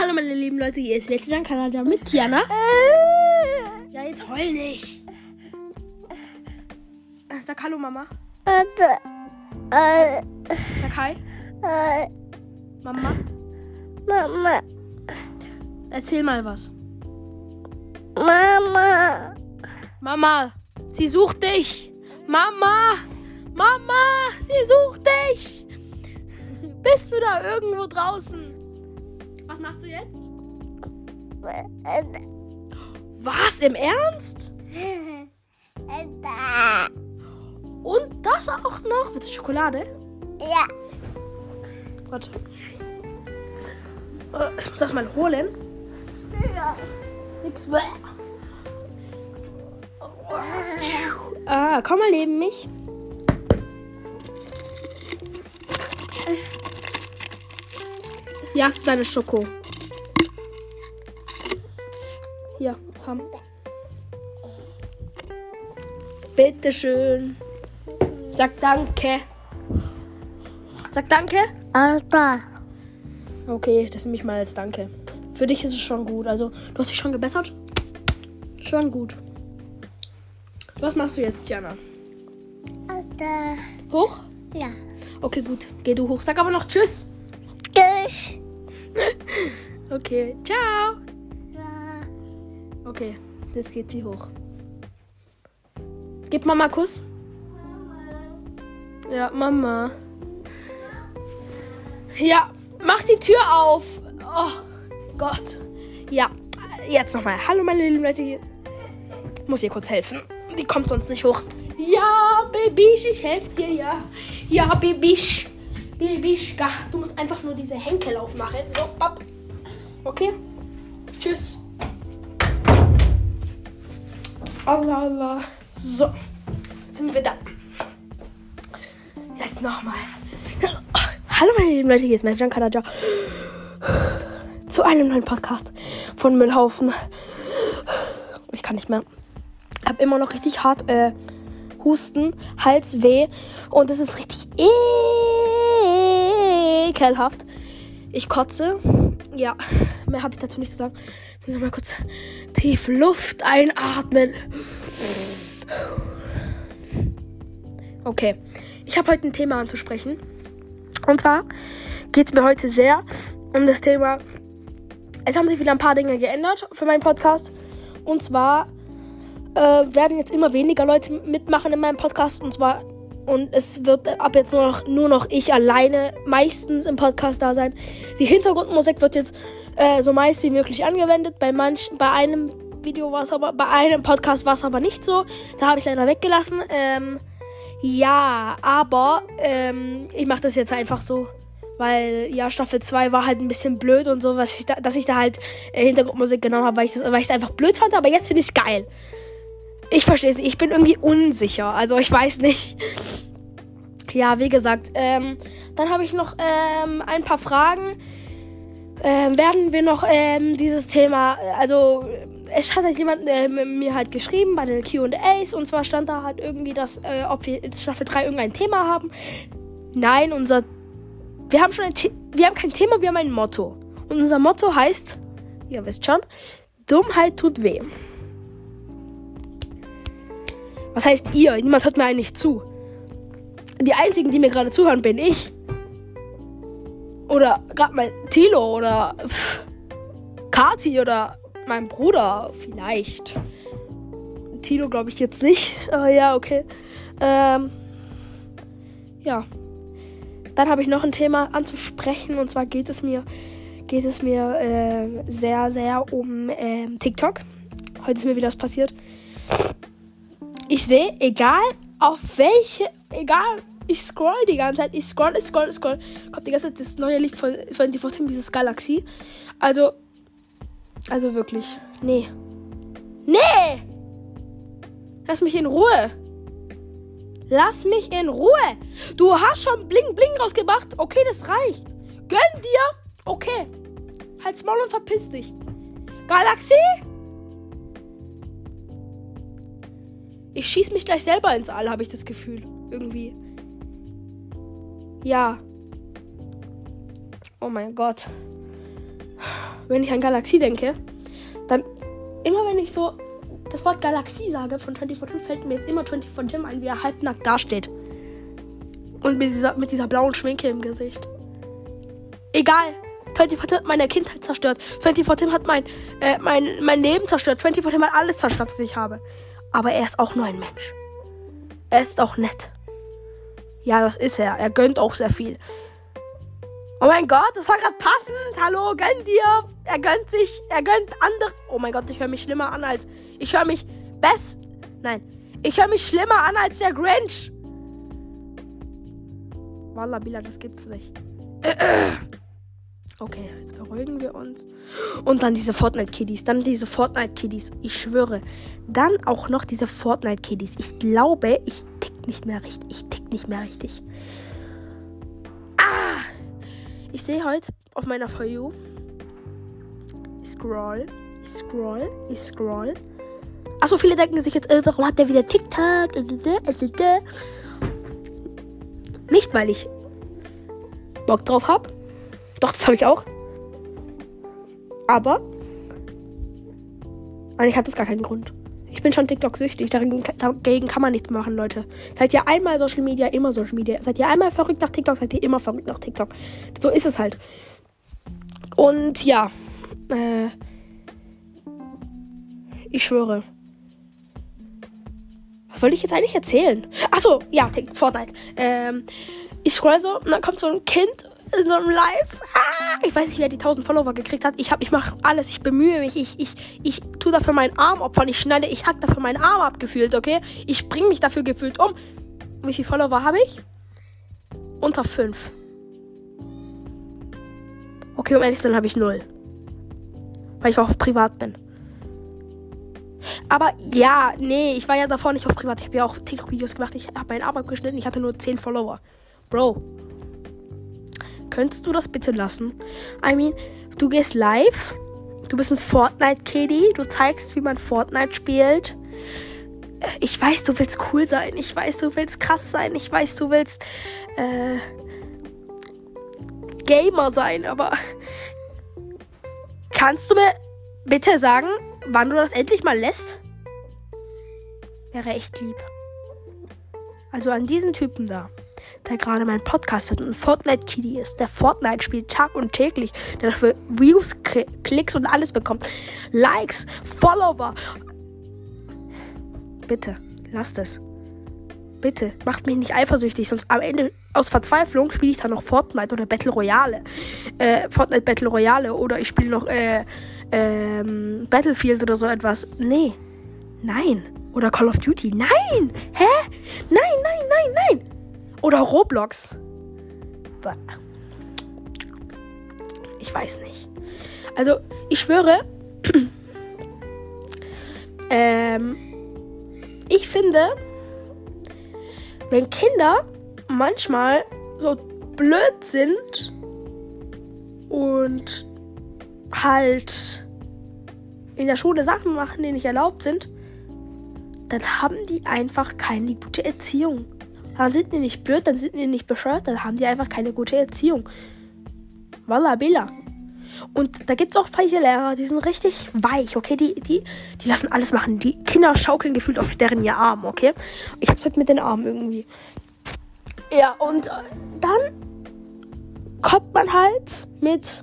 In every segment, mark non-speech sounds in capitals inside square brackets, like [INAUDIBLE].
Hallo meine lieben Leute, hier ist Letty Kanada mit Tiana. Ja, jetzt heul nicht. Äh, Sag Hallo Mama. Sag Hi. Mama. Mama, Erzähl mal was. Mama, Mama, sie sucht dich. Mama, Mama, sie sucht dich. Bist du da irgendwo draußen? Was machst du jetzt? Was? Im Ernst? Und das auch noch? Willst du Schokolade? Ja, Warte. Äh, Ich muss das mal holen. ja. Nix mehr. Ah, komm mal neben mich. Hier hast du deine Schoko. Hier, haben. Bitteschön. Sag danke. Sag danke. Alter, Okay, das nehme ich mal als Danke. Für dich ist es schon gut. Also, du hast dich schon gebessert? Schon gut. Was machst du jetzt, Jana? Alter, Hoch? ja. Okay, gut. Geh du hoch. Sag aber noch. Tschüss. Okay, ciao. Okay, jetzt geht sie hoch. Gib Mama Kuss. Ja, Mama. Ja, mach die Tür auf. Oh Gott. Ja, jetzt nochmal. Hallo, meine lieben Leute. hier. Muss ihr kurz helfen. Die kommt sonst nicht hoch. Ja, Babysch, ich helfe dir, ja. Ja, Babysch. Babyschka. Du musst einfach nur diese Henkel aufmachen. So, ab. Okay? Tschüss. Allah. So. Sind wir da. Jetzt nochmal. Hallo meine lieben Leute, hier ist mein Kanaja. Zu einem neuen Podcast von Müllhaufen. Ich kann nicht mehr. Hab immer noch richtig hart äh, Husten, Halsweh und es ist richtig ekelhaft. Ich kotze. Ja, mehr habe ich dazu nicht zu sagen. Ich will mal kurz tief Luft einatmen. Okay, ich habe heute ein Thema anzusprechen. Und zwar geht es mir heute sehr um das Thema. Es haben sich wieder ein paar Dinge geändert für meinen Podcast. Und zwar äh, werden jetzt immer weniger Leute mitmachen in meinem Podcast. Und zwar und es wird ab jetzt nur noch, nur noch ich alleine meistens im Podcast da sein. Die Hintergrundmusik wird jetzt äh, so meist wie möglich angewendet. Bei manchen, bei einem Video war es aber, bei einem Podcast war es aber nicht so. Da habe ich leider weggelassen. Ähm, ja, aber ähm, ich mache das jetzt einfach so. Weil ja, Staffel 2 war halt ein bisschen blöd und so, was ich da, dass ich da halt äh, Hintergrundmusik genommen habe, weil ich es einfach blöd fand, aber jetzt finde ich es geil. Ich verstehe es nicht, ich bin irgendwie unsicher. Also ich weiß nicht. Ja, wie gesagt, ähm, dann habe ich noch ähm, ein paar Fragen. Ähm, werden wir noch ähm, dieses Thema, also es hat halt jemand äh, mir halt geschrieben bei den Q&As und zwar stand da halt irgendwie, dass äh, ob wir in Staffel 3 irgendein Thema haben. Nein, unser wir haben schon ein wir haben kein Thema, wir haben ein Motto. Und unser Motto heißt, ihr wisst schon, Dummheit tut weh. Was heißt ihr? Niemand hört mir eigentlich zu. Die einzigen, die mir gerade zuhören, bin ich. Oder gerade mein Tilo oder pff, Kati oder mein Bruder vielleicht. Tilo glaube ich jetzt nicht. [LAUGHS] Aber ja, okay. Ähm, ja. Dann habe ich noch ein Thema anzusprechen und zwar geht es mir geht es mir äh, sehr sehr um ähm, TikTok. Heute ist mir wieder was passiert. Ich sehe, egal auf welche, egal, ich scroll die ganze Zeit, ich scroll, ich scroll, ich scroll, kommt die ganze Zeit das neue Licht von 24 dieses Galaxy. Also, also wirklich, nee. Nee! Lass mich in Ruhe. Lass mich in Ruhe. Du hast schon Bling Bling rausgebracht. Okay, das reicht. Gönn dir. Okay. Halt's Maul und verpiss dich. Galaxie? Ich schieß mich gleich selber ins All, habe ich das Gefühl. Irgendwie. Ja. Oh mein Gott. wenn ich an Galaxie denke, dann immer wenn ich so das Wort Galaxie sage von 24 fällt mir jetzt immer 24 Tim ein, wie er halbnackt dasteht. Und mit dieser, mit dieser blauen Schminke im Gesicht. Egal. 24 hat meine Kindheit zerstört. 24 hat mein, äh, mein, mein Leben zerstört. 24 hat alles zerstört, was ich habe. Aber er ist auch nur ein Mensch. Er ist auch nett. Ja, das ist er. Er gönnt auch sehr viel. Oh mein Gott, das war gerade passend. Hallo, gönn dir. Er gönnt sich, er gönnt andere. Oh mein Gott, ich höre mich schlimmer an als. Ich höre mich best. Nein. Ich höre mich schlimmer an als der Grinch. Wallabila, das gibt's nicht. Okay, jetzt beruhigen wir uns. Und dann diese Fortnite-Kiddies. Dann diese Fortnite-Kiddies. Ich schwöre. Dann auch noch diese Fortnite-Kiddies. Ich glaube, ich tick nicht mehr richtig. Ich tick nicht mehr richtig. Ah! Ich sehe heute auf meiner For You. Ich scroll. Ich scroll. Ich scroll. Achso, viele denken sich jetzt, äh, warum hat der wieder TikTok? Nicht, weil ich Bock drauf habe doch, das habe ich auch. Aber eigentlich hat das gar keinen Grund. Ich bin schon TikTok-süchtig. Dagegen, kann man nichts machen, Leute. Seid ihr einmal Social Media, immer Social Media. Seid ihr einmal verrückt nach TikTok, seid ihr immer verrückt nach TikTok. So ist es halt. Und ja. Äh, ich schwöre. Was wollte ich jetzt eigentlich erzählen? Achso, ja, Fortnite. Ähm, ich scroll so und dann kommt so ein Kind in so einem Live. Ah, ich weiß nicht, wer die 1000 Follower gekriegt hat. Ich, hab, ich mache alles, ich bemühe mich, ich, ich, ich tue dafür meinen Arm opfern, ich schneide, ich hack dafür meinen Arm abgefühlt, okay? Ich bringe mich dafür gefühlt um. Wie viele Follower habe ich? Unter 5. Okay, um ehrlich zu sein, habe ich 0. Weil ich auch auf privat bin. Aber ja, nee, ich war ja davor nicht auf privat. Ich habe ja auch TikTok-Videos gemacht. Ich habe meinen Arm abgeschnitten. Ich hatte nur 10 Follower. Bro, Könntest du das bitte lassen? I mean, du gehst live. Du bist ein Fortnite-Kitty. Du zeigst, wie man Fortnite spielt. Ich weiß, du willst cool sein. Ich weiß, du willst krass sein. Ich weiß, du willst äh, Gamer sein. Aber kannst du mir bitte sagen, wann du das endlich mal lässt? Wäre echt lieb. Also an diesen Typen da der gerade meinen Podcast hört und ein Fortnite-Kitty ist, der Fortnite spielt Tag und täglich, der dafür Views, Klicks und alles bekommt. Likes, Follower. Bitte, lasst es. Bitte, macht mich nicht eifersüchtig, sonst am Ende aus Verzweiflung spiele ich dann noch Fortnite oder Battle Royale. Äh, Fortnite Battle Royale oder ich spiele noch äh, ähm, Battlefield oder so etwas. Nee. Nein. Oder Call of Duty. Nein! Hä? Nein, nein, nein, nein! Oder Roblox. Ich weiß nicht. Also, ich schwöre, [CLEARS THROAT] ähm, ich finde, wenn Kinder manchmal so blöd sind und halt in der Schule Sachen machen, die nicht erlaubt sind, dann haben die einfach keine gute Erziehung. Dann sind die nicht blöd, dann sind die nicht bescheuert, dann haben die einfach keine gute Erziehung. Walla Billa. Und da gibt es auch welche Lehrer, die sind richtig weich, okay? Die, die, die lassen alles machen. Die Kinder schaukeln gefühlt auf deren ihr Arm, okay? Ich hab's halt mit den Armen irgendwie. Ja, und dann kommt man halt mit,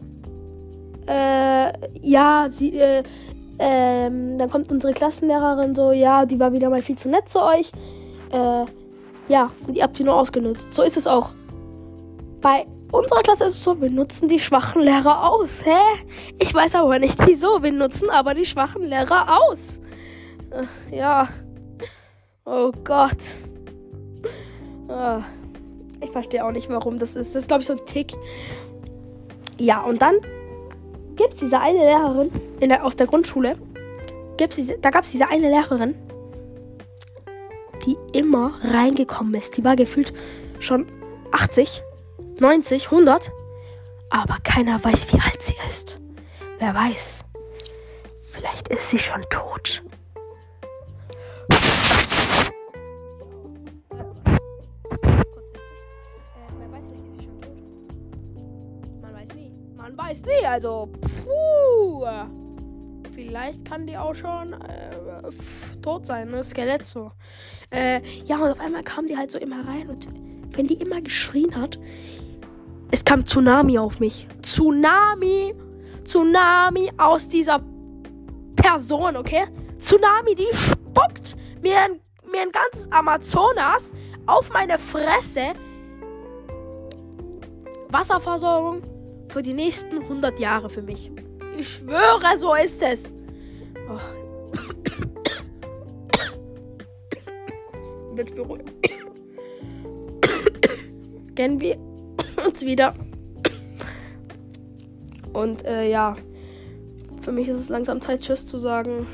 äh, ja, sie, äh, ähm, dann kommt unsere Klassenlehrerin so, ja, die war wieder mal viel zu nett zu euch. Äh, ja, und ihr habt sie nur ausgenutzt. So ist es auch. Bei unserer Klasse ist es so, wir nutzen die schwachen Lehrer aus. Hä? Ich weiß aber nicht wieso. Wir nutzen aber die schwachen Lehrer aus. Äh, ja. Oh Gott. Ah. Ich verstehe auch nicht, warum das ist. Das ist, glaube ich, so ein Tick. Ja, und dann gibt es diese eine Lehrerin in der, aus der Grundschule. Gibt's diese, da gab es diese eine Lehrerin, immer reingekommen ist. Die war gefühlt schon 80, 90, 100. Aber keiner weiß, wie alt sie ist. Wer weiß. Vielleicht ist sie schon tot. man weiß nie. Also, puh. Vielleicht kann die auch schon äh, tot sein, ne? Skelett so. Äh, ja, und auf einmal kam die halt so immer rein und wenn die immer geschrien hat, es kam Tsunami auf mich. Tsunami! Tsunami aus dieser Person, okay? Tsunami, die spuckt mir ein, mir ein ganzes Amazonas auf meine Fresse. Wasserversorgung für die nächsten 100 Jahre für mich. Ich schwöre, so ist es. Oh. Jetzt beruhigen. [COUGHS] Kennen wir uns wieder. Und äh, ja, für mich ist es langsam Zeit, Tschüss zu sagen.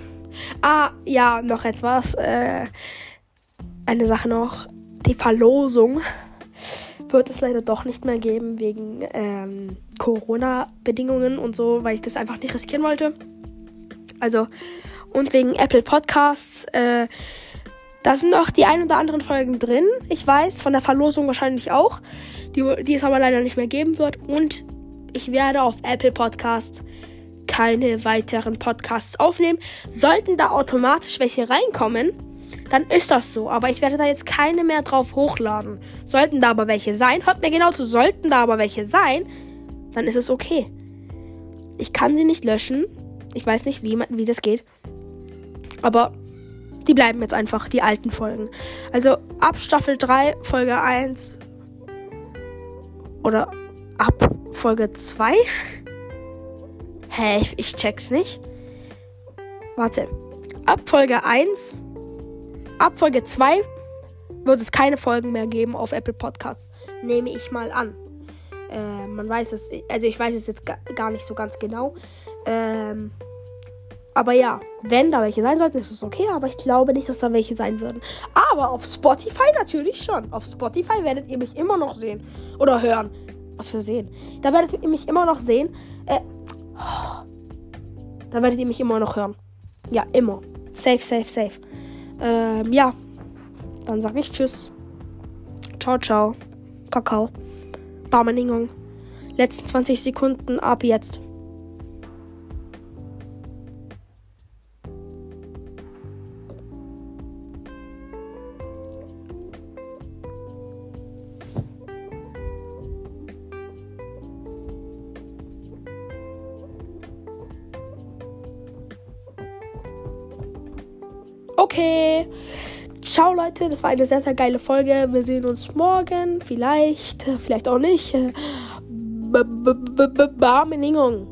Ah, ja, noch etwas. Äh, eine Sache noch. Die Verlosung wird es leider doch nicht mehr geben wegen ähm, Corona-Bedingungen und so, weil ich das einfach nicht riskieren wollte. Also, und wegen Apple Podcasts. Äh, da sind noch die ein oder anderen Folgen drin. Ich weiß, von der Verlosung wahrscheinlich auch. Die, die es aber leider nicht mehr geben wird. Und ich werde auf Apple Podcasts keine weiteren Podcasts aufnehmen. Sollten da automatisch welche reinkommen, dann ist das so. Aber ich werde da jetzt keine mehr drauf hochladen. Sollten da aber welche sein, hört mir genau zu, sollten da aber welche sein, dann ist es okay. Ich kann sie nicht löschen. Ich weiß nicht, wie, wie das geht. Aber die bleiben jetzt einfach, die alten Folgen. Also ab Staffel 3, Folge 1 oder ab Folge 2. Hä, ich, ich check's nicht. Warte. Ab Folge 1 ab Folge 2 wird es keine Folgen mehr geben auf Apple Podcasts. Nehme ich mal an. Äh, man weiß es, also ich weiß es jetzt gar nicht so ganz genau. Ähm, aber ja, wenn da welche sein sollten, ist es okay. Aber ich glaube nicht, dass da welche sein würden. Aber auf Spotify natürlich schon. Auf Spotify werdet ihr mich immer noch sehen. Oder hören. Was für sehen. Da werdet ihr mich immer noch sehen. Äh, oh, da werdet ihr mich immer noch hören. Ja, immer. Safe, safe, safe. Ähm, ja. Dann sage ich Tschüss. Ciao, ciao. Kakao. Barmeningong. Letzten 20 Sekunden ab jetzt. Okay. Ciao Leute, das war eine sehr, sehr geile Folge. Wir sehen uns morgen. Vielleicht, vielleicht auch nicht. Barmeningung.